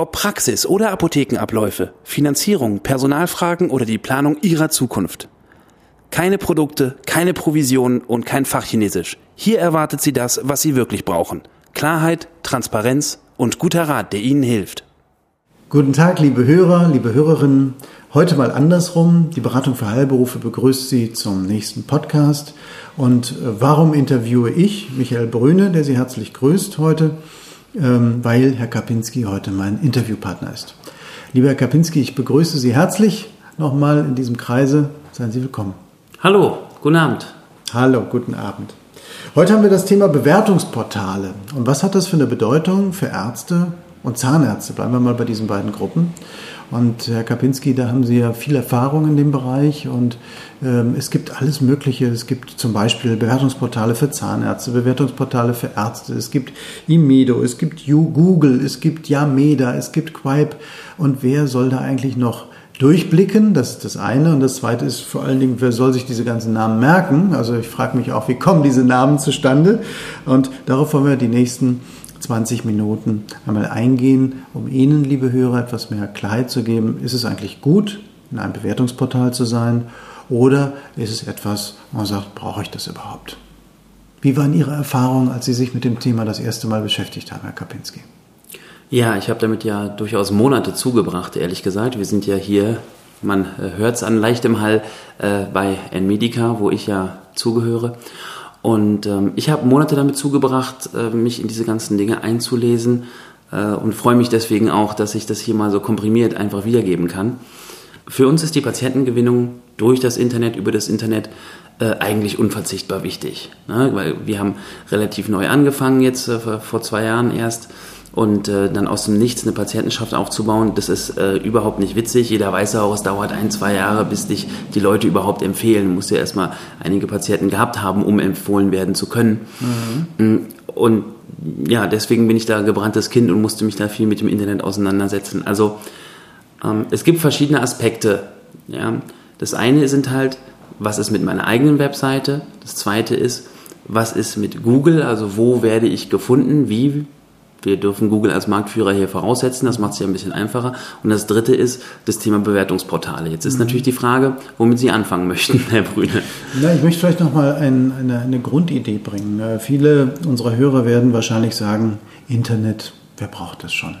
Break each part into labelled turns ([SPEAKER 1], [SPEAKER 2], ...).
[SPEAKER 1] Ob Praxis oder Apothekenabläufe, Finanzierung, Personalfragen oder die Planung Ihrer Zukunft. Keine Produkte, keine Provisionen und kein Fachchinesisch. Hier erwartet Sie das, was Sie wirklich brauchen. Klarheit, Transparenz und guter Rat, der Ihnen hilft.
[SPEAKER 2] Guten Tag, liebe Hörer, liebe Hörerinnen. Heute mal andersrum. Die Beratung für Heilberufe begrüßt Sie zum nächsten Podcast. Und äh, warum interviewe ich Michael Brüne, der Sie herzlich grüßt heute? Ähm, weil Herr Kapinski heute mein Interviewpartner ist. Lieber Herr Kapinski, ich begrüße Sie herzlich nochmal in diesem Kreise. Seien Sie willkommen.
[SPEAKER 1] Hallo, guten Abend.
[SPEAKER 2] Hallo, guten Abend. Heute haben wir das Thema Bewertungsportale. Und was hat das für eine Bedeutung für Ärzte und Zahnärzte? Bleiben wir mal bei diesen beiden Gruppen. Und Herr Kapinski, da haben Sie ja viel Erfahrung in dem Bereich und ähm, es gibt alles Mögliche. Es gibt zum Beispiel Bewertungsportale für Zahnärzte, Bewertungsportale für Ärzte, es gibt Imedo, es gibt Google, es gibt Yameda, es gibt Quipe. Und wer soll da eigentlich noch durchblicken? Das ist das eine. Und das zweite ist vor allen Dingen, wer soll sich diese ganzen Namen merken? Also ich frage mich auch, wie kommen diese Namen zustande? Und darauf wollen wir die nächsten 20 Minuten einmal eingehen, um Ihnen, liebe Hörer, etwas mehr Klarheit zu geben. Ist es eigentlich gut, in einem Bewertungsportal zu sein oder ist es etwas, wo man sagt, brauche ich das überhaupt? Wie waren Ihre Erfahrungen, als Sie sich mit dem Thema das erste Mal beschäftigt haben, Herr Kapinski?
[SPEAKER 1] Ja, ich habe damit ja durchaus Monate zugebracht, ehrlich gesagt. Wir sind ja hier, man hört es an leichtem Hall, äh, bei Nmedica, wo ich ja zugehöre. Und ähm, ich habe Monate damit zugebracht, äh, mich in diese ganzen Dinge einzulesen äh, und freue mich deswegen auch, dass ich das hier mal so komprimiert einfach wiedergeben kann. Für uns ist die Patientengewinnung durch das Internet, über das Internet äh, eigentlich unverzichtbar wichtig. Ne? Weil wir haben relativ neu angefangen jetzt, äh, vor zwei Jahren erst und äh, dann aus dem Nichts eine Patientenschaft aufzubauen, das ist äh, überhaupt nicht witzig. Jeder weiß auch, es dauert ein, zwei Jahre, bis dich die Leute überhaupt empfehlen. Du musst ja erstmal einige Patienten gehabt haben, um empfohlen werden zu können. Mhm. Mm, und ja, deswegen bin ich da gebranntes Kind und musste mich da viel mit dem Internet auseinandersetzen. Also ähm, es gibt verschiedene Aspekte. Ja. Das eine sind halt, was ist mit meiner eigenen Webseite? Das zweite ist, was ist mit Google? Also wo werde ich gefunden? Wie wir dürfen Google als Marktführer hier voraussetzen, das macht es ja ein bisschen einfacher. Und das dritte ist das Thema Bewertungsportale. Jetzt ist mhm. natürlich die Frage, womit Sie anfangen möchten, Herr Brüne.
[SPEAKER 2] Na, ich möchte vielleicht nochmal ein, eine, eine Grundidee bringen. Äh, viele unserer Hörer werden wahrscheinlich sagen, Internet, wer braucht das schon?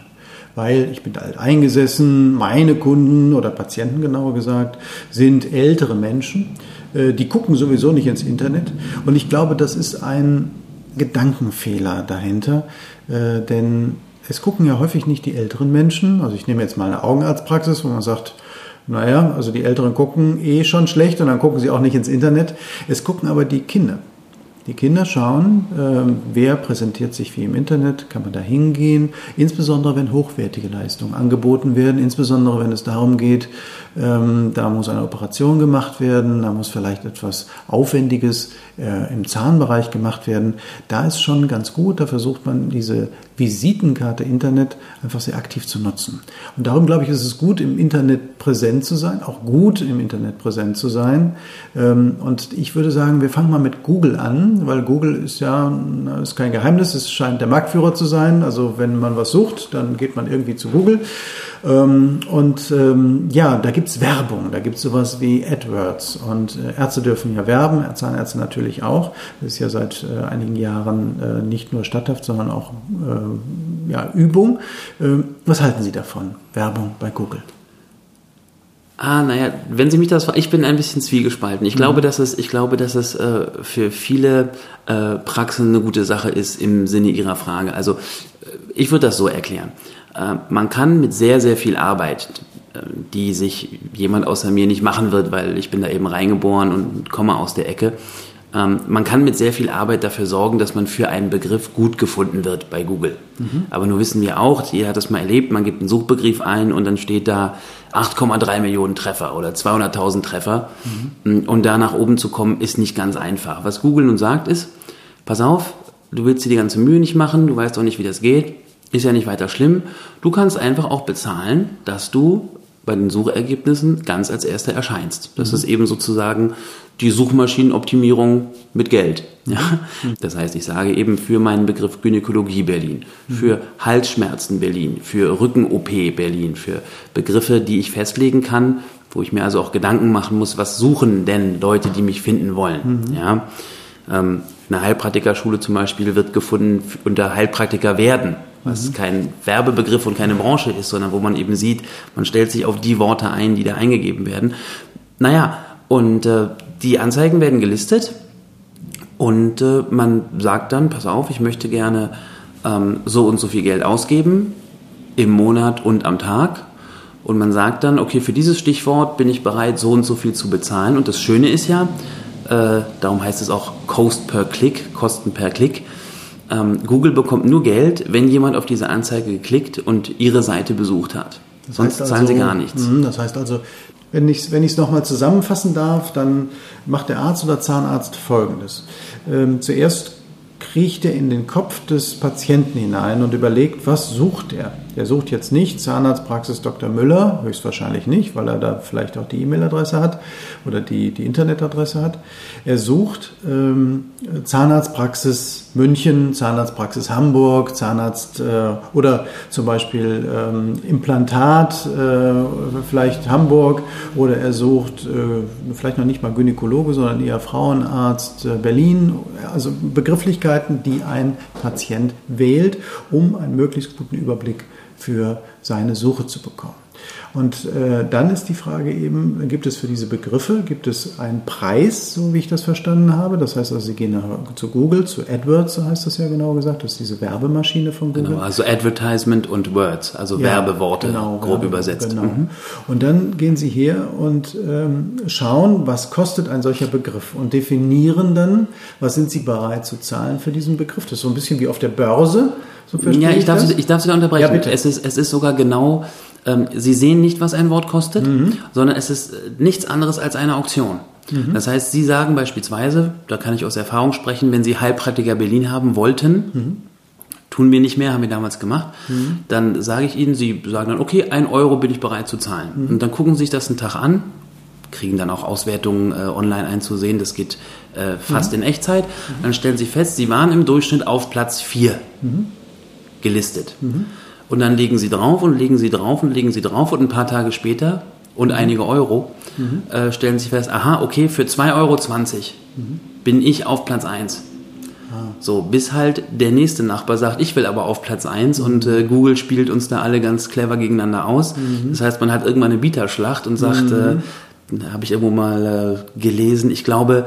[SPEAKER 2] Weil ich bin alt eingesessen, meine Kunden oder Patienten genauer gesagt, sind ältere Menschen, äh, die gucken sowieso nicht ins Internet. Und ich glaube, das ist ein Gedankenfehler dahinter, äh, denn es gucken ja häufig nicht die älteren Menschen. Also ich nehme jetzt mal eine Augenarztpraxis, wo man sagt, naja, also die Älteren gucken eh schon schlecht und dann gucken sie auch nicht ins Internet. Es gucken aber die Kinder. Die Kinder schauen, äh, wer präsentiert sich wie im Internet, kann man da hingehen, insbesondere wenn hochwertige Leistungen angeboten werden, insbesondere wenn es darum geht, ähm, da muss eine Operation gemacht werden, da muss vielleicht etwas Aufwendiges äh, im Zahnbereich gemacht werden. Da ist schon ganz gut, da versucht man diese Visitenkarte Internet einfach sehr aktiv zu nutzen. Und darum glaube ich, ist es gut, im Internet präsent zu sein, auch gut im Internet präsent zu sein. Ähm, und ich würde sagen, wir fangen mal mit Google an, weil Google ist ja ist kein Geheimnis, es scheint der Marktführer zu sein. Also wenn man was sucht, dann geht man irgendwie zu Google. Ähm, und ähm, ja, da gibt's Werbung, da gibt's sowas wie AdWords. Und äh, Ärzte dürfen ja werben, Zahnärzte natürlich auch. Das ist ja seit äh, einigen Jahren äh, nicht nur statthaft, sondern auch ja, Übung. Ähm, was halten Sie davon? Werbung bei Google?
[SPEAKER 1] Ah, naja, wenn Sie mich das ich bin ein bisschen zwiegespalten. Ich mhm. glaube, dass es, ich glaube, dass es äh, für viele äh, Praxen eine gute Sache ist im Sinne Ihrer Frage. Also ich würde das so erklären. Äh, man kann mit sehr, sehr viel Arbeit, äh, die sich jemand außer mir nicht machen wird, weil ich bin da eben reingeboren und komme aus der Ecke, Ähm, man kann mit sehr viel Arbeit dafür sorgen, dass man für einen Begriff gut gefunden wird bei Google. Mhm. Aber nur wissen wir auch, jeder hat das mal erlebt, man gibt einen Suchbegriff ein und dann steht da 8,3 Millionen Treffer oder 200.000 Treffer. Mhm. Und da nach oben zu kommen, ist nicht ganz einfach. Was Google nun sagt ist, pass auf, du willst dir die ganze Mühe nicht machen, du weißt auch nicht, wie das geht, ist ja nicht weiter schlimm. Du kannst einfach auch bezahlen, dass du bei den Suchergebnissen ganz als erster erscheinst. Das mhm. ist eben sozusagen die Suchmaschinenoptimierung mit Geld. Ja? Das heißt, ich sage eben für meinen Begriff Gynäkologie Berlin, für Halsschmerzen Berlin, für Rücken-OP Berlin, für Begriffe, die ich festlegen kann, wo ich mir also auch Gedanken machen muss, was suchen denn Leute, die mich finden wollen. Mhm. Ja? Ähm, eine Heilpraktikerschule zum Beispiel wird gefunden unter Heilpraktiker werden, was mhm. kein Werbebegriff und keine Branche ist, sondern wo man eben sieht, man stellt sich auf die Worte ein, die da eingegeben werden. Naja, und äh, die Anzeigen werden gelistet und äh, man sagt dann, pass auf, ich möchte gerne ähm, so und so viel Geld ausgeben im Monat und am Tag. Und man sagt dann, okay, für dieses Stichwort bin ich bereit, so und so viel zu bezahlen. Und das Schöne ist ja, äh, darum heißt es auch Cost per Klick, Kosten per Klick. Ähm, Google bekommt nur Geld, wenn jemand auf diese Anzeige geklickt und ihre Seite besucht hat. Das Sonst zahlen also, sie gar nichts.
[SPEAKER 2] Mhm, das heißt also, wenn ich es wenn nochmal zusammenfassen darf, dann macht der Arzt oder Zahnarzt Folgendes. Ähm, zuerst kriecht er in den Kopf des Patienten hinein und überlegt, was sucht er. Er sucht jetzt nicht Zahnarztpraxis Dr. Müller, höchstwahrscheinlich nicht, weil er da vielleicht auch die E-Mail-Adresse hat oder die, die Internetadresse hat. Er sucht ähm, Zahnarztpraxis München, Zahnarztpraxis Hamburg, Zahnarzt äh, oder zum Beispiel ähm, Implantat, äh, vielleicht Hamburg oder er sucht äh, vielleicht noch nicht mal Gynäkologe, sondern eher Frauenarzt äh, Berlin. Also Begrifflichkeiten, die ein Patient wählt, um einen möglichst guten Überblick für seine Suche zu bekommen. Und äh, dann ist die Frage eben, gibt es für diese Begriffe, gibt es einen Preis, so wie ich das verstanden habe? Das heißt also, Sie gehen nach, zu Google, zu AdWords, so heißt das ja genau gesagt, das ist diese Werbemaschine von Google.
[SPEAKER 1] Genau, also Advertisement und Words, also ja, Werbeworte, genau, grob Werbe, übersetzt. Genau. Mhm.
[SPEAKER 2] Und dann gehen Sie her und ähm, schauen, was kostet ein solcher Begriff und definieren dann, was sind Sie bereit zu zahlen für diesen Begriff. Das ist so ein bisschen wie auf der Börse.
[SPEAKER 1] So ja, ich darf, ich darf Sie da unterbrechen. Ja, bitte. Es, ist, es ist sogar genau ähm, Sie sehen nicht, was ein Wort kostet, mhm. sondern es ist äh, nichts anderes als eine Auktion. Mhm. Das heißt, Sie sagen beispielsweise, da kann ich aus Erfahrung sprechen, wenn Sie Heilpraktiker Berlin haben wollten, mhm. tun wir nicht mehr, haben wir damals gemacht, mhm. dann sage ich Ihnen, Sie sagen dann, okay, ein Euro bin ich bereit zu zahlen. Mhm. Und dann gucken Sie sich das einen Tag an, kriegen dann auch Auswertungen äh, online einzusehen, das geht äh, fast mhm. in Echtzeit. Dann stellen Sie fest, Sie waren im Durchschnitt auf Platz 4 gelistet. Und dann legen sie drauf und legen sie drauf und legen sie drauf und ein paar Tage später und einige Euro mhm. äh, stellen sie fest, aha, okay, für 2,20 Euro mhm. bin ich auf Platz 1. Ah. So, bis halt der nächste Nachbar sagt, ich will aber auf Platz 1 mhm. und äh, Google spielt uns da alle ganz clever gegeneinander aus. Mhm. Das heißt, man hat irgendwann eine Bieterschlacht und sagt, mhm. äh, habe ich irgendwo mal äh, gelesen, ich glaube,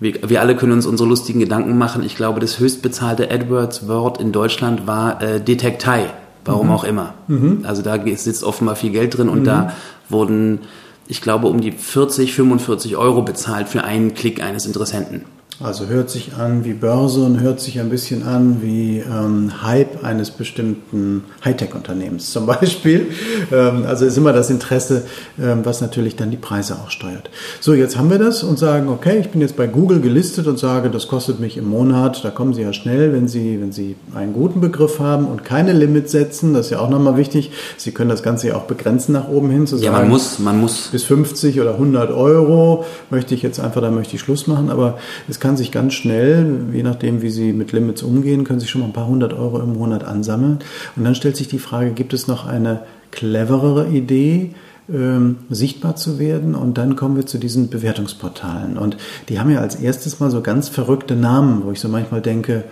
[SPEAKER 1] wir, wir, alle können uns unsere lustigen Gedanken machen. Ich glaube, das höchstbezahlte AdWords-Wort in Deutschland war äh, Detektei. Warum mhm. auch immer. Mhm. Also da sitzt offenbar viel Geld drin und mhm. da wurden, ich glaube, um die 40, 45 Euro bezahlt für einen Klick eines Interessenten.
[SPEAKER 2] Also hört sich an wie Börse und hört sich ein bisschen an wie ähm, Hype eines bestimmten Hightech-Unternehmens zum Beispiel. Ähm, also ist immer das Interesse, ähm, was natürlich dann die Preise auch steuert. So, jetzt haben wir das und sagen, okay, ich bin jetzt bei Google gelistet und sage, das kostet mich im Monat. Da kommen Sie ja schnell, wenn Sie, wenn Sie einen guten Begriff haben und keine Limits setzen. Das ist ja auch nochmal wichtig. Sie können das Ganze ja auch begrenzen nach oben hin zu sagen.
[SPEAKER 1] Ja, man muss, man muss.
[SPEAKER 2] Bis 50 oder 100 Euro möchte ich jetzt einfach, da möchte ich Schluss machen. Aber es kann kann sich ganz schnell, je nachdem, wie Sie mit Limits umgehen, können sich schon mal ein paar hundert Euro im Monat ansammeln. Und dann stellt sich die Frage, gibt es noch eine cleverere Idee, ähm, sichtbar zu werden. Und dann kommen wir zu diesen Bewertungsportalen. Und die haben ja als erstes mal so ganz verrückte Namen, wo ich so manchmal denke,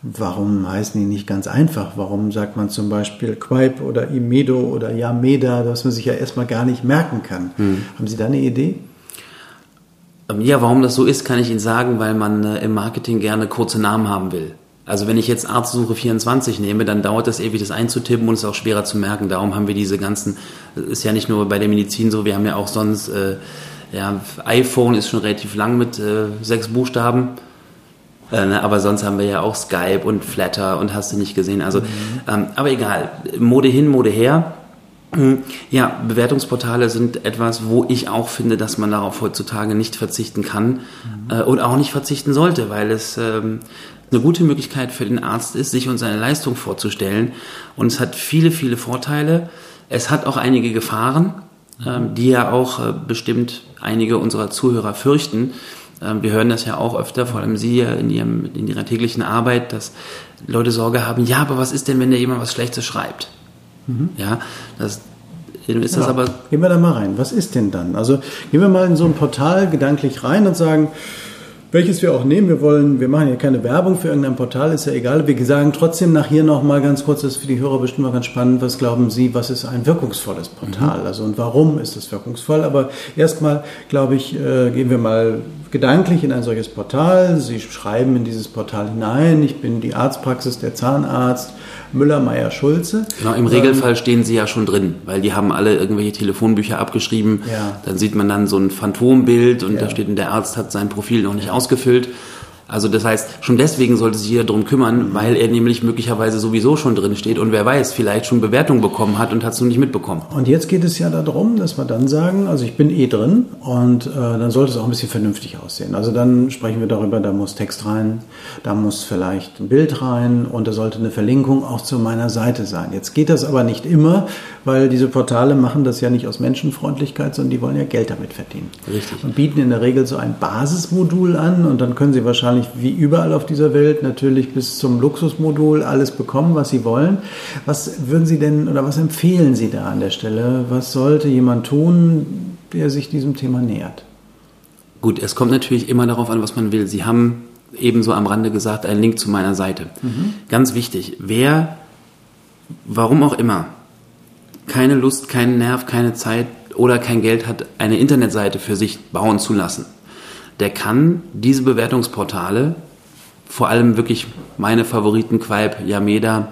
[SPEAKER 2] warum heißen die nicht ganz einfach? Warum sagt man zum Beispiel Quipe oder Imedo oder Yameda, was man sich ja erstmal gar nicht merken kann? Hm. Haben Sie da eine Idee?
[SPEAKER 1] Ähm, ja, warum das so ist, kann ich Ihnen sagen, weil man äh, im Marketing gerne kurze Namen haben will. Also wenn ich jetzt Arztsuche 24 nehme, dann dauert das ewig, das einzutippen und es ist auch schwerer zu merken. Darum haben wir diese ganzen, ist ja nicht nur bei der Medizin so, wir haben ja auch sonst äh, Ja, iPhone ist schon relativ lang mit äh, sechs Buchstaben. Äh, ne, aber sonst haben wir ja auch Skype und Flatter und hast du nicht gesehen. Also, mhm. ähm, aber egal. Mode hin, Mode her. Hm, ja, Bewertungsportale sind etwas, wo ich auch finde, dass man darauf heutzutage nicht verzichten kann mhm. äh, und auch nicht verzichten sollte, weil es ähm, eine gute Möglichkeit für den Arzt ist, sich und seine Leistung vorzustellen. Und es hat viele, viele Vorteile. Es hat auch einige Gefahren, mhm. ähm, die ja auch äh, bestimmt einige unserer Zuhörer fürchten. Ähm, wir hören das ja auch öfter, vor allem Sie in, ihrem, in Ihrer täglichen Arbeit, dass Leute Sorge haben, ja, aber was ist denn, wenn da jemand was Schlechtes schreibt? Mhm. Ja, das ist das ja, aber.
[SPEAKER 2] Gehen wir da mal rein. Was ist denn dann? Also gehen wir mal in so ein Portal gedanklich rein und sagen, welches wir auch nehmen. Wir wollen, wir machen ja keine Werbung für irgendein Portal, ist ja egal. Wir sagen trotzdem nachher noch mal ganz kurz, das ist für die Hörer bestimmt mal ganz spannend. Was glauben Sie, was ist ein wirkungsvolles Portal? Mhm. Also und warum ist es wirkungsvoll? Aber erstmal, glaube ich, äh, gehen wir mal gedanklich in ein solches Portal. Sie schreiben in dieses Portal hinein, ich bin die Arztpraxis der Zahnarzt Müller, Meier, Schulze.
[SPEAKER 1] Genau, im Regelfall ähm, stehen sie ja schon drin, weil die haben alle irgendwelche Telefonbücher abgeschrieben. Ja. Dann sieht man dann so ein Phantombild und ja. da steht, der Arzt hat sein Profil noch nicht ausgefüllt. Also das heißt, schon deswegen sollte sich jeder darum kümmern, weil er nämlich möglicherweise sowieso schon drin steht und wer weiß, vielleicht schon Bewertung bekommen hat und hat es noch nicht mitbekommen.
[SPEAKER 2] Und jetzt geht es ja darum, dass wir dann sagen, also ich bin eh drin und äh, dann sollte es auch ein bisschen vernünftig aussehen. Also dann sprechen wir darüber, da muss Text rein, da muss vielleicht ein Bild rein und da sollte eine Verlinkung auch zu meiner Seite sein. Jetzt geht das aber nicht immer, weil diese Portale machen das ja nicht aus Menschenfreundlichkeit, sondern die wollen ja Geld damit verdienen.
[SPEAKER 1] Richtig.
[SPEAKER 2] Und bieten in der Regel so ein Basismodul an und dann können sie wahrscheinlich wie überall auf dieser Welt natürlich bis zum Luxusmodul alles bekommen, was Sie wollen. Was würden Sie denn oder was empfehlen Sie da an der Stelle? Was sollte jemand tun, der sich diesem Thema nähert?
[SPEAKER 1] Gut, es kommt natürlich immer darauf an, was man will. Sie haben ebenso am Rande gesagt, einen Link zu meiner Seite. Mhm. Ganz wichtig, wer, warum auch immer, keine Lust, keinen Nerv, keine Zeit oder kein Geld hat, eine Internetseite für sich bauen zu lassen, der kann diese Bewertungsportale, vor allem wirklich meine Favoriten Qualb, Yameda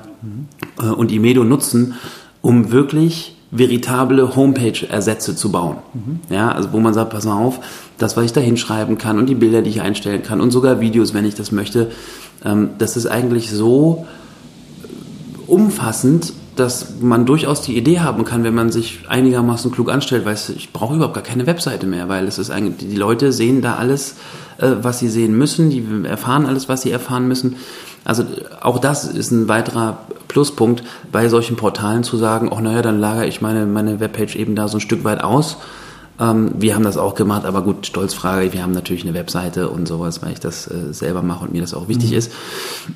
[SPEAKER 1] äh, und Imedo nutzen, um wirklich veritable Homepage-Ersätze zu bauen. Mhm. Ja, also wo man sagt, pass mal auf, das, was ich da hinschreiben kann und die Bilder, die ich einstellen kann und sogar Videos, wenn ich das möchte, ähm, das ist eigentlich so umfassend dass man durchaus die Idee haben kann, wenn man sich einigermaßen klug anstellt, weil ich brauche überhaupt gar keine Webseite mehr, weil es ist eigentlich, die Leute sehen da alles, äh, was sie sehen müssen, die erfahren alles, was sie erfahren müssen. Also auch das ist ein weiterer Pluspunkt bei solchen Portalen zu sagen, oh naja, dann lagere ich meine, meine Webpage eben da so ein Stück weit aus. Ähm, wir haben das auch gemacht, aber gut, Stolzfrage, wir haben natürlich eine Webseite und sowas, weil ich das äh, selber mache und mir das auch wichtig mhm. ist.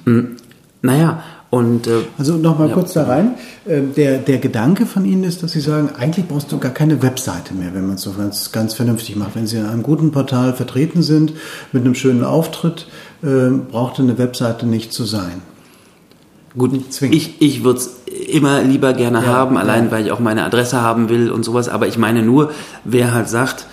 [SPEAKER 1] Mhm. Naja, und, äh,
[SPEAKER 2] also nochmal ja, kurz da rein. Äh, der, der Gedanke von Ihnen ist, dass Sie sagen, eigentlich brauchst du gar keine Webseite mehr, wenn man es so ganz, ganz vernünftig macht. Wenn Sie in einem guten Portal vertreten sind, mit einem schönen Auftritt, äh, braucht eine Webseite nicht zu sein.
[SPEAKER 1] Gut, ich, ich würde es immer lieber gerne ja, haben, allein ja. weil ich auch meine Adresse haben will und sowas. Aber ich meine nur, wer halt sagt,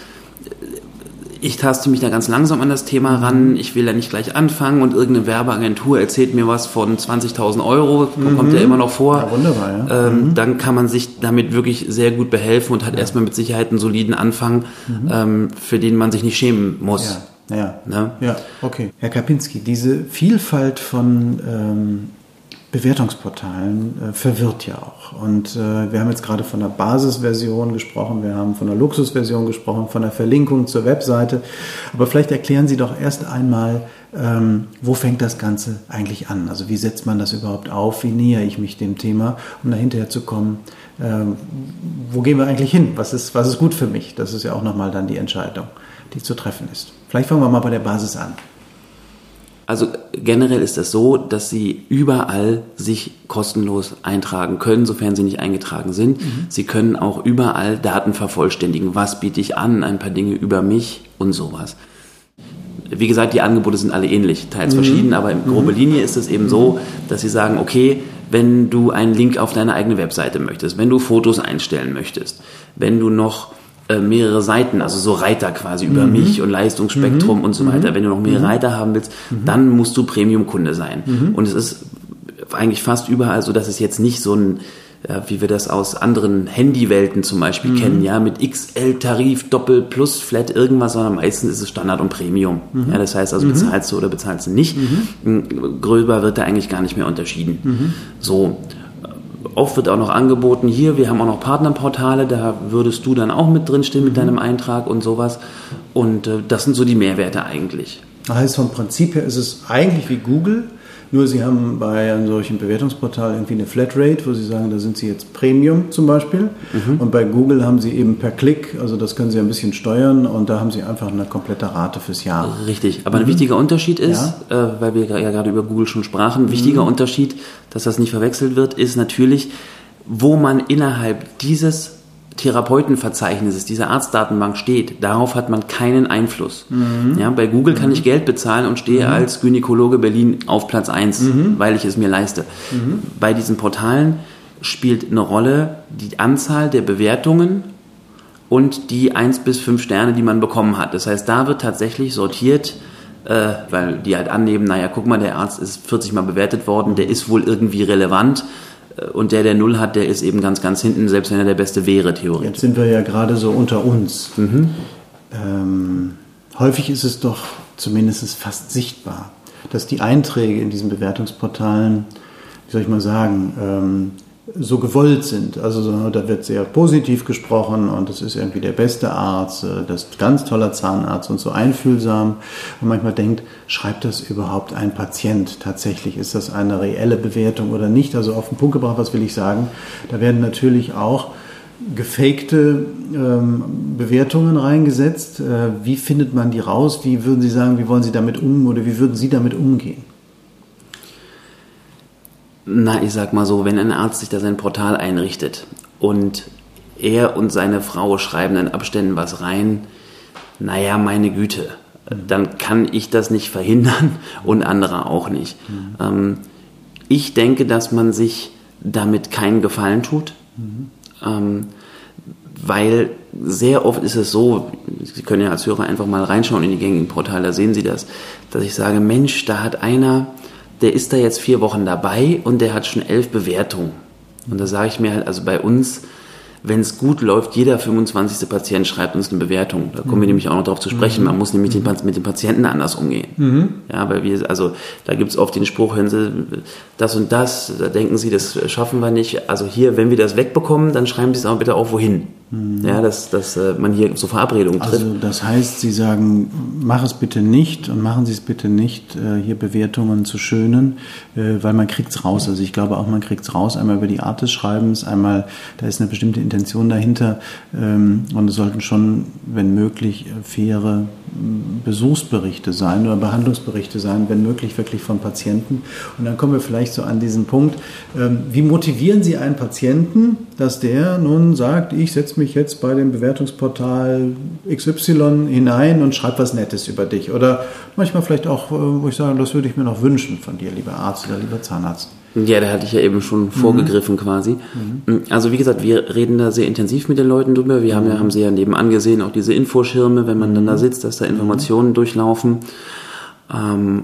[SPEAKER 1] ich taste mich da ganz langsam an das Thema ran. Ich will ja nicht gleich anfangen und irgendeine Werbeagentur erzählt mir was von 20.000 Euro, mhm. kommt ja immer noch vor. Ja, wunderbar, ja. Ähm, mhm. Dann kann man sich damit wirklich sehr gut behelfen und hat ja. erstmal mit Sicherheit einen soliden Anfang, mhm. ähm, für den man sich nicht schämen muss.
[SPEAKER 2] Ja, ja. Ne? ja okay. Herr Kapinski, diese Vielfalt von ähm, Bewertungsportalen äh, verwirrt ja auch. Und äh, wir haben jetzt gerade von der Basisversion gesprochen, wir haben von der Luxusversion gesprochen, von der Verlinkung zur Webseite. Aber vielleicht erklären Sie doch erst einmal, ähm, wo fängt das Ganze eigentlich an? Also wie setzt man das überhaupt auf? Wie nähere ich mich dem Thema, um dahinterher zu kommen? Ähm, wo gehen wir eigentlich hin? Was ist, was ist gut für mich? Das ist ja auch nochmal dann die Entscheidung, die zu treffen ist. Vielleicht fangen wir mal bei der Basis an.
[SPEAKER 1] Also generell ist es so, dass Sie überall sich kostenlos eintragen können, sofern Sie nicht eingetragen sind. Mhm. Sie können auch überall Daten vervollständigen. Was biete ich an? Ein paar Dinge über mich und sowas. Wie gesagt, die Angebote sind alle ähnlich, teils mhm. verschieden, aber in grobe mhm. Linie ist es eben so, dass Sie sagen, okay, wenn du einen Link auf deine eigene Webseite möchtest, wenn du Fotos einstellen möchtest, wenn du noch äh, mehrere Seiten, also so Reiter quasi über mhm. mich und Leistungsspektrum mhm. und so weiter. Mhm. Wenn du noch mehr mhm. Reiter haben willst, mhm. dann musst du Premium-Kunde sein. Und es ist eigentlich fast überall so, dass es jetzt nicht so ein ja, wie wir das aus anderen Handywelten zum Beispiel kennen, ja, mit XL-Tarif, Doppel, Plus, Flat, irgendwas, sondern meistens ist es Standard und Premium. Ja, das heißt also, bezahlst du oder bezahlst du nicht. Gröber wird da eigentlich gar nicht mehr unterschieden. So. Oft wird auch noch angeboten, hier, wir haben auch noch Partnerportale, da würdest du dann auch mit drinstehen mit deinem Eintrag und sowas. Und äh, das sind so die Mehrwerte eigentlich.
[SPEAKER 2] Das heißt, vom Prinzip her ist es eigentlich wie Google, nur Sie haben bei einem solchen Bewertungsportal irgendwie eine Flatrate, wo Sie sagen, da sind Sie jetzt Premium zum Beispiel. Und bei Google haben Sie eben per Klick, also das können Sie ein bisschen steuern und da haben Sie einfach eine komplette Rate fürs Jahr.
[SPEAKER 1] Richtig, aber ein wichtiger Unterschied ist, äh, weil wir ja gerade über Google schon sprachen, ein wichtiger Unterschied, dass das nicht verwechselt wird, ist natürlich, wo man innerhalb dieses Therapeutenverzeichnisses, dieser Arztdatenbank steht, darauf hat man keinen Einfluss. Ja, bei Google kann ich Geld bezahlen und stehe als Gynäkologe Berlin auf Platz 1, weil ich es mir leiste. Bei diesen Portalen spielt eine Rolle die Anzahl der Bewertungen und die 1 bis 5 Sterne, die man bekommen hat. Das heißt, da wird tatsächlich sortiert, äh, weil die halt annehmen, naja, guck mal, der Arzt ist 40 Mal bewertet worden, der ist wohl irgendwie relevant. Äh, Und der, der Null hat, der ist eben ganz, ganz hinten, selbst wenn er der Beste wäre, theoretisch.
[SPEAKER 2] Jetzt sind wir ja gerade so unter uns. Ähm, häufig ist es doch zumindest fast sichtbar, dass die Einträge in diesen Bewertungsportalen, wie soll ich mal sagen, ähm, so gewollt sind. Also so, da wird sehr positiv gesprochen und es ist irgendwie der beste Arzt, äh, das ist ein ganz toller Zahnarzt und so einfühlsam. Und manchmal denkt, schreibt das überhaupt ein Patient tatsächlich? Ist das eine reelle Bewertung oder nicht? Also auf den Punkt gebracht, was will ich sagen? Da werden natürlich auch gefakte ähm, Bewertungen reingesetzt. Äh, wie findet man die raus? Wie würden Sie sagen, wie wollen Sie damit um oder wie würden Sie damit umgehen?
[SPEAKER 1] Na, ich sag mal so, wenn ein Arzt sich da sein Portal einrichtet und er und seine Frau schreiben in Abständen was rein, naja, meine Güte, dann kann ich das nicht verhindern und andere auch nicht. Ähm, ich denke, dass man sich damit keinen Gefallen tut, ähm, weil sehr oft ist es so, Sie können ja als Hörer einfach mal reinschauen in die gängigen Portale, da sehen Sie das, dass ich sage, Mensch, da hat einer, der ist da jetzt vier Wochen dabei und der hat schon elf Bewertungen. Und da sage ich mir halt, also bei uns, wenn es gut läuft, jeder 25. Patient schreibt uns eine Bewertung. Da kommen wir nämlich auch noch darauf zu sprechen. Man muss nämlich den, mit den Patienten anders umgehen. Ja, weil wir, also da gibt es oft den Spruch, hören Sie, das und das, da denken Sie, das schaffen wir nicht. Also hier, wenn wir das wegbekommen, dann schreiben Sie es auch bitte auch wohin. Ja, dass, dass äh, man hier so Verabredungen trifft.
[SPEAKER 2] Also das heißt, Sie sagen, mach es bitte nicht und machen Sie es bitte nicht, äh, hier Bewertungen zu schönen, äh, weil man kriegt es raus. Also ich glaube auch, man kriegt es raus, einmal über die Art des Schreibens, einmal, da ist eine bestimmte Intention dahinter ähm, und es sollten schon, wenn möglich, faire m, Besuchsberichte sein oder Behandlungsberichte sein, wenn möglich wirklich von Patienten. Und dann kommen wir vielleicht so an diesen Punkt, ähm, wie motivieren Sie einen Patienten, dass der nun sagt, ich setze mich jetzt bei dem Bewertungsportal XY hinein und schreibe was Nettes über dich. Oder manchmal vielleicht auch, äh, wo ich sage, das würde ich mir noch wünschen von dir, lieber Arzt oder lieber Zahnarzt.
[SPEAKER 1] Ja, da hatte ich ja eben schon vorgegriffen quasi. Also wie gesagt, wir reden da sehr intensiv mit den Leuten drüber. Wir haben ja, haben sie ja nebenan gesehen, auch diese Infoschirme, wenn man dann da sitzt, dass da Informationen durchlaufen. Ähm,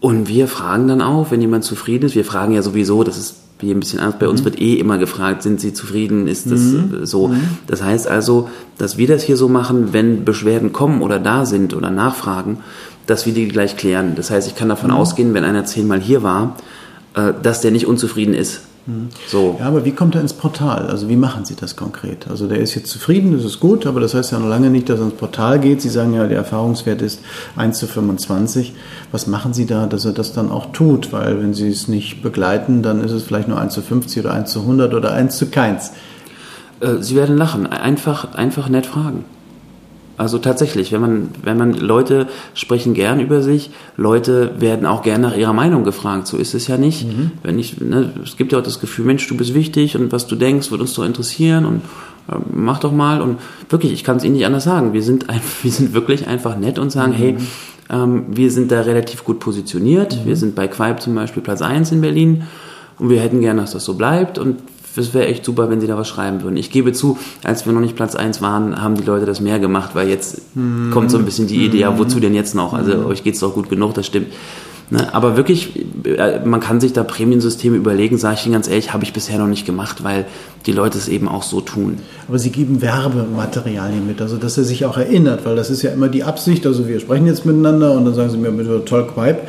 [SPEAKER 1] und wir fragen dann auch, wenn jemand zufrieden ist. Wir fragen ja sowieso, das ist wie ein bisschen anders. Bei uns wird eh immer gefragt, sind Sie zufrieden? Ist das äh, so? Das heißt also, dass wir das hier so machen, wenn Beschwerden kommen oder da sind oder nachfragen, dass wir die gleich klären. Das heißt, ich kann davon ausgehen, wenn einer zehnmal hier war, äh, dass der nicht unzufrieden ist. So.
[SPEAKER 2] Ja, aber wie kommt er ins Portal? Also wie machen Sie das konkret? Also der ist jetzt zufrieden, das ist gut, aber das heißt ja noch lange nicht, dass er ins Portal geht. Sie sagen ja, der Erfahrungswert ist 1 zu 25. Was machen Sie da, dass er das dann auch tut? Weil wenn Sie es nicht begleiten, dann ist es vielleicht nur 1 zu 50 oder 1 zu 100 oder 1 zu keins.
[SPEAKER 1] Äh, Sie werden lachen. Einfach, einfach nett fragen. Also tatsächlich, wenn man, wenn man Leute sprechen gern über sich, Leute werden auch gern nach ihrer Meinung gefragt. So ist es ja nicht. Wenn ich, ne, es gibt ja auch das Gefühl, Mensch, du bist wichtig und was du denkst, wird uns doch interessieren und äh, mach doch mal. Und wirklich, ich kann es Ihnen nicht anders sagen. Wir sind, ein, wir sind wirklich einfach nett und sagen, hey, ähm, wir sind da relativ gut positioniert. Wir sind bei Quaib zum Beispiel Platz 1 in Berlin und wir hätten gern, dass das so bleibt und es wäre echt super, wenn sie da was schreiben würden. Ich gebe zu, als wir noch nicht Platz 1 waren, haben die Leute das mehr gemacht, weil jetzt kommt so ein bisschen die Idee, ja, wozu denn jetzt noch? Also euch geht's doch gut genug, das stimmt. Ne? Aber wirklich, äh, man kann sich da Prämiensysteme überlegen, sage ich Ihnen ganz ehrlich, habe ich bisher noch nicht gemacht, weil die Leute es eben auch so tun.
[SPEAKER 2] Aber Sie geben Werbematerialien mit, also dass er sich auch erinnert, weil das ist ja immer die Absicht, also wir sprechen jetzt miteinander und dann sagen Sie mir, toll, Quipe,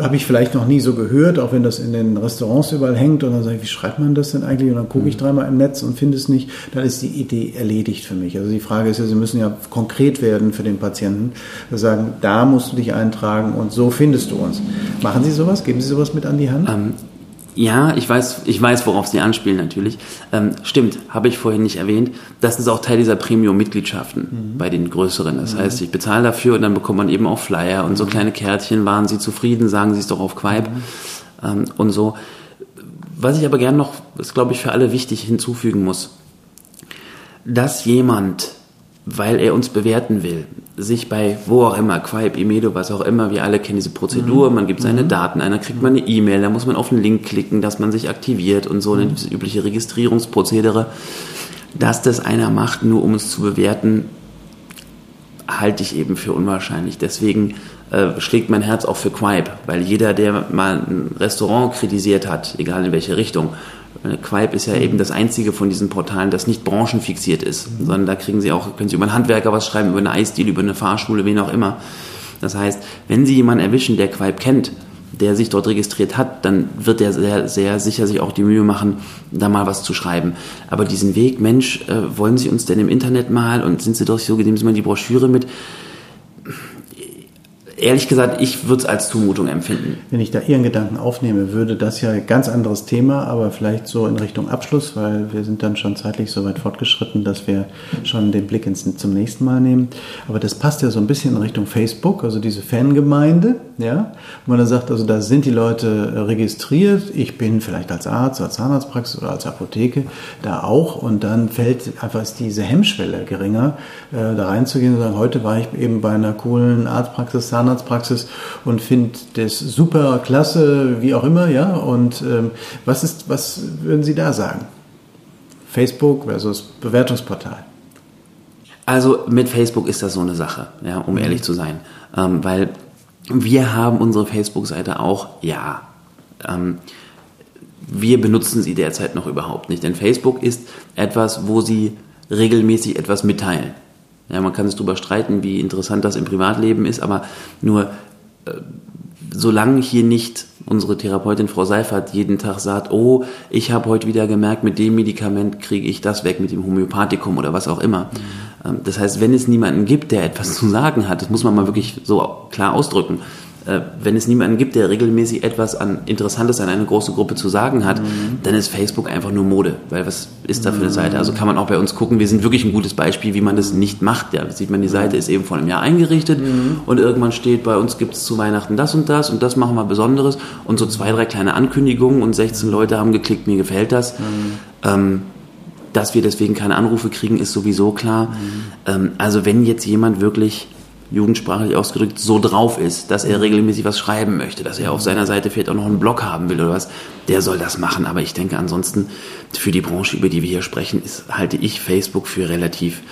[SPEAKER 2] habe ich vielleicht noch nie so gehört, auch wenn das in den Restaurants überall hängt und dann sage ich, wie schreibt man das denn eigentlich und dann gucke ich mhm. dreimal im Netz und finde es nicht, dann ist die Idee erledigt für mich. Also die Frage ist ja, Sie müssen ja konkret werden für den Patienten, sagen, da musst du dich eintragen und so findest du uns. Machen Sie sowas? Geben Sie sowas mit an die Hand?
[SPEAKER 1] Ähm, ja, ich weiß, ich weiß, worauf Sie anspielen natürlich. Ähm, stimmt, habe ich vorhin nicht erwähnt. Das ist auch Teil dieser Premium-Mitgliedschaften mhm. bei den größeren. Das mhm. heißt, ich bezahle dafür und dann bekommt man eben auch Flyer und so mhm. kleine Kärtchen. Waren Sie zufrieden? Sagen Sie es doch auf Quipe mhm. ähm, und so. Was ich aber gern noch, das glaube ich für alle wichtig hinzufügen muss, dass jemand weil er uns bewerten will, sich bei wo auch immer, Quipe, Imedo, was auch immer, wir alle kennen diese Prozedur, mhm. man gibt seine mhm. Daten ein, dann kriegt man eine E-Mail, da muss man auf einen Link klicken, dass man sich aktiviert und so, mhm. diese übliche Registrierungsprozedere. Dass das einer macht, nur um es zu bewerten, halte ich eben für unwahrscheinlich. Deswegen äh, schlägt mein Herz auch für Quipe, weil jeder, der mal ein Restaurant kritisiert hat, egal in welche Richtung, Quipe ist ja eben das einzige von diesen Portalen, das nicht branchenfixiert ist, mhm. sondern da kriegen Sie auch, können Sie über einen Handwerker was schreiben, über eine Eisdiele, über eine Fahrschule, wen auch immer. Das heißt, wenn Sie jemanden erwischen, der Quipe kennt, der sich dort registriert hat, dann wird er sehr, sehr sicher sich auch die Mühe machen, da mal was zu schreiben. Aber diesen Weg, Mensch, äh, wollen Sie uns denn im Internet mal und sind Sie doch so, nehmen Sie mal die Broschüre mit, ehrlich gesagt, ich würde es als Zumutung empfinden.
[SPEAKER 2] Wenn ich da Ihren Gedanken aufnehme, würde das ja ein ganz anderes Thema, aber vielleicht so in Richtung Abschluss, weil wir sind dann schon zeitlich so weit fortgeschritten, dass wir schon den Blick ins, zum nächsten Mal nehmen. Aber das passt ja so ein bisschen in Richtung Facebook, also diese Fangemeinde, ja, wo man dann sagt, also da sind die Leute registriert, ich bin vielleicht als Arzt, als Zahnarztpraxis oder als Apotheke da auch und dann fällt einfach diese Hemmschwelle geringer, äh, da reinzugehen und sagen, heute war ich eben bei einer coolen Arztpraxis, Zahnarztpraxis, Zahnarztpraxis und finde das super klasse, wie auch immer, ja. Und ähm, was ist, was würden Sie da sagen? Facebook versus Bewertungsportal.
[SPEAKER 1] Also mit Facebook ist das so eine Sache, ja, um mhm. ehrlich zu sein, ähm, weil wir haben unsere Facebook-Seite auch, ja. Ähm, wir benutzen sie derzeit noch überhaupt nicht, denn Facebook ist etwas, wo sie regelmäßig etwas mitteilen. Ja, man kann sich darüber streiten, wie interessant das im Privatleben ist, aber nur äh, solange hier nicht unsere Therapeutin Frau Seifert jeden Tag sagt, oh, ich habe heute wieder gemerkt, mit dem Medikament kriege ich das weg, mit dem Homöopathikum oder was auch immer. Mhm. Das heißt, wenn es niemanden gibt, der etwas zu sagen hat, das muss man mal wirklich so klar ausdrücken, wenn es niemanden gibt, der regelmäßig etwas an Interessantes an eine große Gruppe zu sagen hat, mhm. dann ist Facebook einfach nur Mode. Weil was ist da für eine Seite? Also kann man auch bei uns gucken, wir sind wirklich ein gutes Beispiel, wie man das nicht macht. Ja, sieht man, die Seite ist eben vor einem Jahr eingerichtet mhm. und irgendwann steht, bei uns gibt es zu Weihnachten das und das und das machen wir Besonderes und so zwei, drei kleine Ankündigungen und 16 Leute haben geklickt, mir gefällt das. Mhm. Ähm, dass wir deswegen keine Anrufe kriegen, ist sowieso klar. Mhm. Ähm, also wenn jetzt jemand wirklich jugendsprachlich ausgedrückt, so drauf ist, dass er mhm. regelmäßig was schreiben möchte, dass er auf seiner Seite vielleicht auch noch einen Blog haben will oder was, der soll das machen. Aber ich denke ansonsten, für die Branche, über die wir hier sprechen, ist, halte ich Facebook für relativ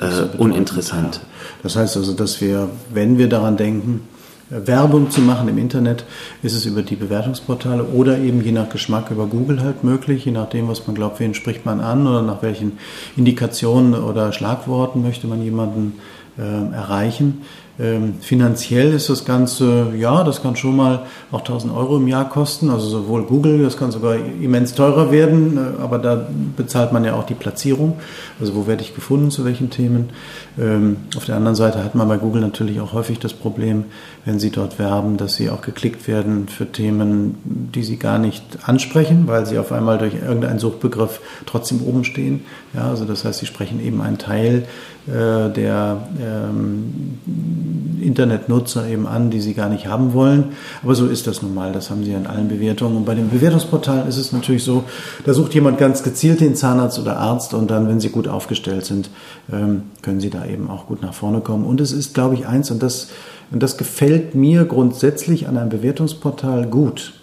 [SPEAKER 1] äh, uninteressant.
[SPEAKER 2] Das heißt also, dass wir, wenn wir daran denken, Werbung zu machen im Internet, ist es über die Bewertungsportale oder eben je nach Geschmack über Google halt möglich, je nachdem, was man glaubt, wen spricht man an oder nach welchen Indikationen oder Schlagworten möchte man jemanden äh, erreichen. Ähm, finanziell ist das Ganze, ja, das kann schon mal auch 1000 Euro im Jahr kosten. Also sowohl Google, das kann sogar immens teurer werden, äh, aber da bezahlt man ja auch die Platzierung. Also wo werde ich gefunden, zu welchen Themen. Ähm, auf der anderen Seite hat man bei Google natürlich auch häufig das Problem, wenn sie dort werben, dass sie auch geklickt werden für Themen, die sie gar nicht ansprechen, weil sie auf einmal durch irgendeinen Suchbegriff trotzdem oben stehen. Ja, also das heißt, sie sprechen eben einen Teil der ähm, Internetnutzer eben an, die sie gar nicht haben wollen. Aber so ist das nun mal. Das haben sie in allen Bewertungen. Und bei den Bewertungsportalen ist es natürlich so, da sucht jemand ganz gezielt den Zahnarzt oder Arzt und dann, wenn sie gut aufgestellt sind, ähm, können sie da eben auch gut nach vorne kommen. Und es ist, glaube ich, eins, und das, und das gefällt mir grundsätzlich an einem Bewertungsportal gut.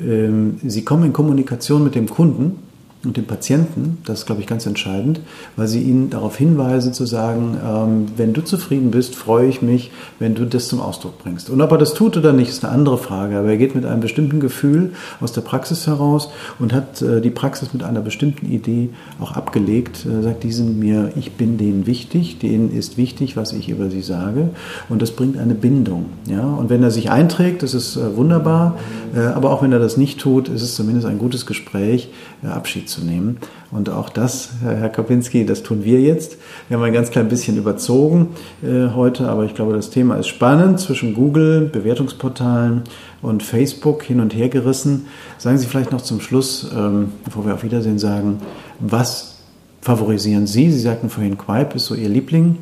[SPEAKER 2] Ähm, sie kommen in Kommunikation mit dem Kunden und dem Patienten. Das ist, glaube ich, ganz entscheidend, weil sie ihn darauf hinweisen zu sagen, ähm, wenn du zufrieden bist, freue ich mich, wenn du das zum Ausdruck bringst. Und ob er das tut oder nicht, ist eine andere Frage. Aber er geht mit einem bestimmten Gefühl aus der Praxis heraus und hat äh, die Praxis mit einer bestimmten Idee auch abgelegt. Er sagt, die sind mir, ich bin denen wichtig, denen ist wichtig, was ich über sie sage. Und das bringt eine Bindung. Ja? Und wenn er sich einträgt, das ist äh, wunderbar. Äh, aber auch wenn er das nicht tut, ist es zumindest ein gutes Gespräch, äh, Abschied zu nehmen. Und auch das, Herr Kapinski, das tun wir jetzt. Wir haben ein ganz klein bisschen überzogen äh, heute, aber ich glaube, das Thema ist spannend zwischen Google, Bewertungsportalen und Facebook hin und her gerissen. Sagen Sie vielleicht noch zum Schluss, ähm, bevor wir auf Wiedersehen sagen, was favorisieren Sie? Sie sagten vorhin, Quipe ist so Ihr Liebling.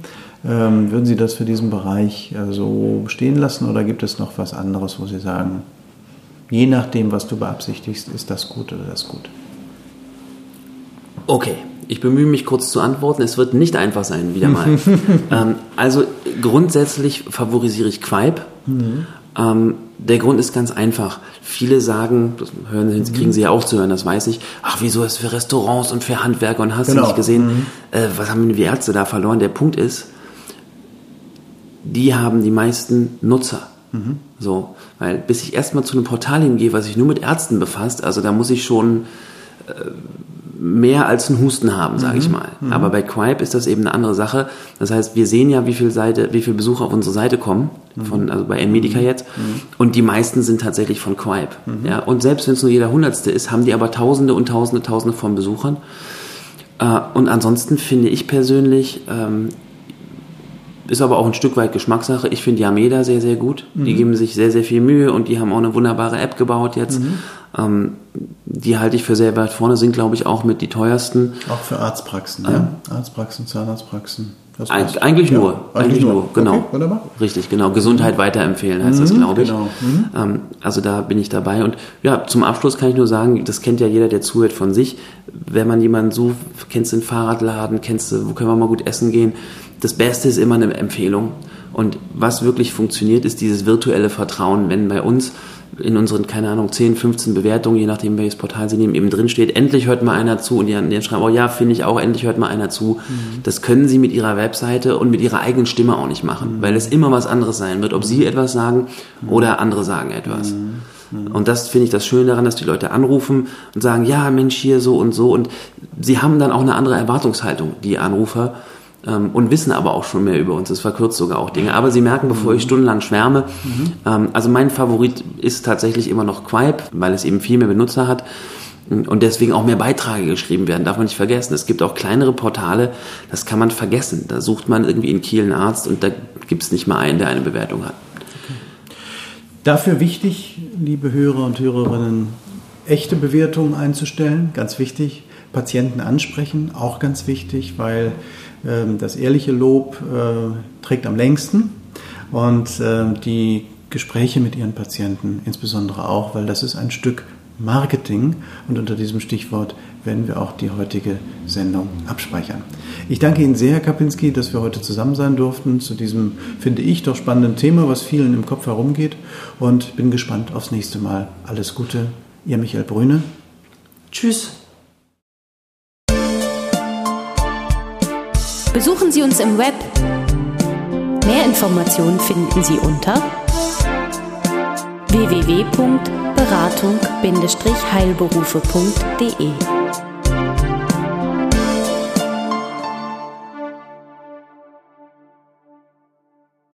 [SPEAKER 2] Ähm, würden Sie das für diesen Bereich äh, so stehen lassen oder gibt es noch was anderes, wo Sie sagen, je nachdem, was du beabsichtigst, ist das gut oder das gut?
[SPEAKER 1] Okay, ich bemühe mich kurz zu antworten. Es wird nicht einfach sein, wieder mal. ähm, also grundsätzlich favorisiere ich Quipe. Mhm. Ähm, der Grund ist ganz einfach. Viele sagen, das hören, mhm. kriegen Sie ja auch zu hören, das weiß ich. Ach, wieso ist es für Restaurants und für Handwerker und hast genau. du nicht gesehen? Mhm. Äh, was haben die Ärzte da verloren? Der Punkt ist, die haben die meisten Nutzer. Mhm. So, weil bis ich erstmal zu einem Portal hingehe, was sich nur mit Ärzten befasst, also da muss ich schon äh, mehr als einen Husten haben, sage mhm. ich mal. Mhm. Aber bei Quipe ist das eben eine andere Sache. Das heißt, wir sehen ja, wie viel Seite, wie viele Besucher auf unsere Seite kommen, mhm. von, also bei Medica mhm. jetzt. Mhm. Und die meisten sind tatsächlich von Quipe. Ja, und selbst wenn es nur jeder Hundertste ist, haben die aber Tausende und Tausende, Tausende von Besuchern. Äh, und ansonsten finde ich persönlich, ähm, ist aber auch ein Stück weit Geschmackssache. Ich finde Yameda sehr, sehr gut. Mhm. Die geben sich sehr, sehr viel Mühe und die haben auch eine wunderbare App gebaut jetzt. Mhm. Ähm, die halte ich für sehr weit vorne, sind, glaube ich, auch mit die teuersten.
[SPEAKER 2] Auch für Arztpraxen, ähm, ja? Arztpraxen, Zahnarztpraxen.
[SPEAKER 1] Eig eigentlich nur, ja, eigentlich, eigentlich nur, nur, genau. Okay, wunderbar. Richtig, genau. Gesundheit weiterempfehlen heißt mhm, das, glaube ich. Genau. Mhm. Ähm, also da bin ich dabei. Und ja, zum Abschluss kann ich nur sagen, das kennt ja jeder, der zuhört von sich. Wenn man jemanden sucht, kennst du den Fahrradladen, kennst du, wo können wir mal gut essen gehen, das Beste ist immer eine Empfehlung. Und was wirklich funktioniert, ist dieses virtuelle Vertrauen. Wenn bei uns in unseren, keine Ahnung, 10, 15 Bewertungen, je nachdem welches Portal sie nehmen, eben drin steht, endlich hört mal einer zu und die dann schreiben, oh ja, finde ich auch, endlich hört mal einer zu. Mhm. Das können sie mit ihrer Webseite und mit ihrer eigenen Stimme auch nicht machen, mhm. weil es immer was anderes sein wird, ob sie etwas sagen mhm. oder andere sagen etwas. Mhm. Mhm. Und das finde ich das Schöne daran, dass die Leute anrufen und sagen, ja, Mensch, hier so und so. Und sie haben dann auch eine andere Erwartungshaltung, die Anrufer ähm, und wissen aber auch schon mehr über uns. Das verkürzt sogar auch Dinge. Aber sie merken, bevor ich mhm. stundenlang schwärme, mhm. ähm, also mein Favorit ist tatsächlich immer noch Quipe, weil es eben viel mehr Benutzer hat und deswegen auch mehr Beiträge geschrieben werden. Darf man nicht vergessen. Es gibt auch kleinere Portale, das kann man vergessen. Da sucht man irgendwie in Kiel einen Arzt und da gibt es nicht mal einen, der eine Bewertung hat.
[SPEAKER 2] Dafür wichtig, liebe Hörer und Hörerinnen, echte Bewertungen einzustellen, ganz wichtig. Patienten ansprechen, auch ganz wichtig, weil ähm, das ehrliche Lob äh, trägt am längsten und ähm, die Gespräche mit ihren Patienten insbesondere auch, weil das ist ein Stück Marketing und unter diesem Stichwort werden wir auch die heutige Sendung abspeichern. Ich danke Ihnen sehr, Herr Kapinski, dass wir heute zusammen sein durften zu diesem, finde ich, doch spannenden Thema, was vielen im Kopf herumgeht und bin gespannt aufs nächste Mal. Alles Gute, Ihr Michael Brüne.
[SPEAKER 1] Tschüss.
[SPEAKER 3] Besuchen Sie uns im Web. Mehr Informationen finden Sie unter www.beratung-heilberufe.de